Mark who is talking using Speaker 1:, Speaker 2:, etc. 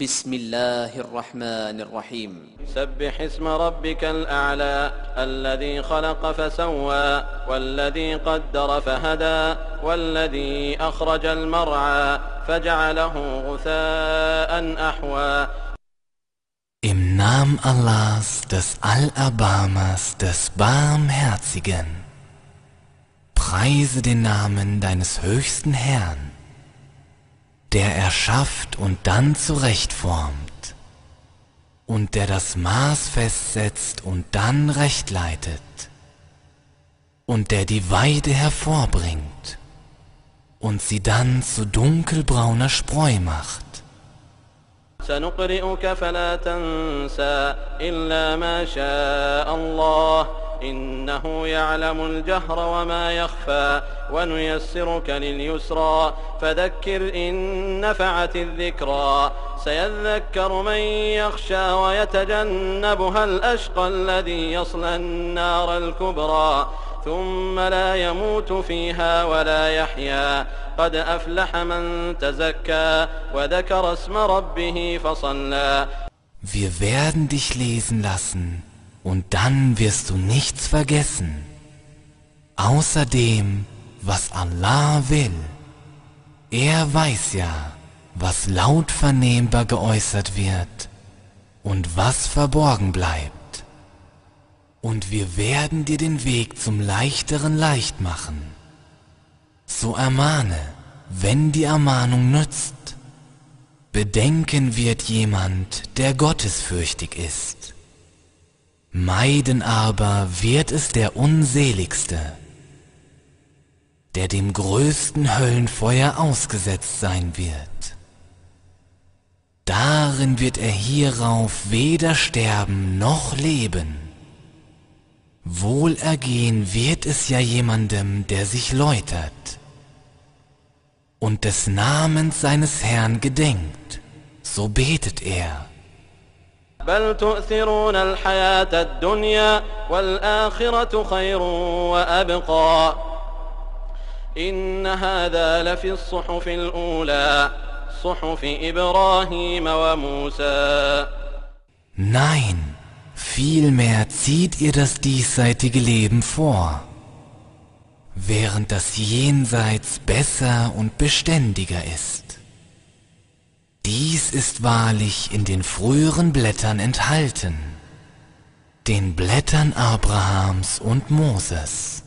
Speaker 1: بسم الله الرحمن الرحيم.
Speaker 2: سبح اسم ربك الأعلى الذي خلق فسوى والذي قدر فهدى والذي أخرج المرعى فجعله غثاء أحوى.
Speaker 3: Im Namen Allahs, des Allerbarmers, des Barmherzigen. Preise den Namen deines höchsten Herrn, der erschafft und dann zurechtformt, und der das Maß festsetzt und dann recht leitet, und der die Weide hervorbringt und sie dann zu dunkelbrauner Spreu macht.
Speaker 2: سنقرئك فلا تنسى إلا ما شاء الله إنه يعلم الجهر وما يخفى ونيسرك لليسرى فذكر إن نفعت الذكرى سيذكر من يخشى ويتجنبها الأشقى الذي يصلى النار الكبرى ثم لا يموت فيها ولا يحيا قد أفلح من تزكى وذكر اسم ربه فصلى
Speaker 3: Wir werden dich lesen lassen, und dann wirst du nichts vergessen, außer dem, was Allah will. Er weiß ja, was laut vernehmbar geäußert wird und was verborgen bleibt. Und wir werden dir den Weg zum Leichteren leicht machen. So ermahne, wenn die Ermahnung nützt. Bedenken wird jemand, der gottesfürchtig ist. Meiden aber wird es der Unseligste, der dem größten Höllenfeuer ausgesetzt sein wird. Darin wird er hierauf weder sterben noch leben. Wohlergehen wird es ja jemandem, der sich läutert und des Namens seines Herrn gedenkt, so betet er.
Speaker 2: بل تؤثرون الحياة الدنيا والآخرة خير وأبقى إن هذا لفي الصحف الأولى صحف إبراهيم وموسى
Speaker 3: Nein, vielmehr zieht ihr das diesseitige Leben vor, während das Jenseits besser und beständiger ist. Dies ist wahrlich in den früheren Blättern enthalten, den Blättern Abrahams und Moses.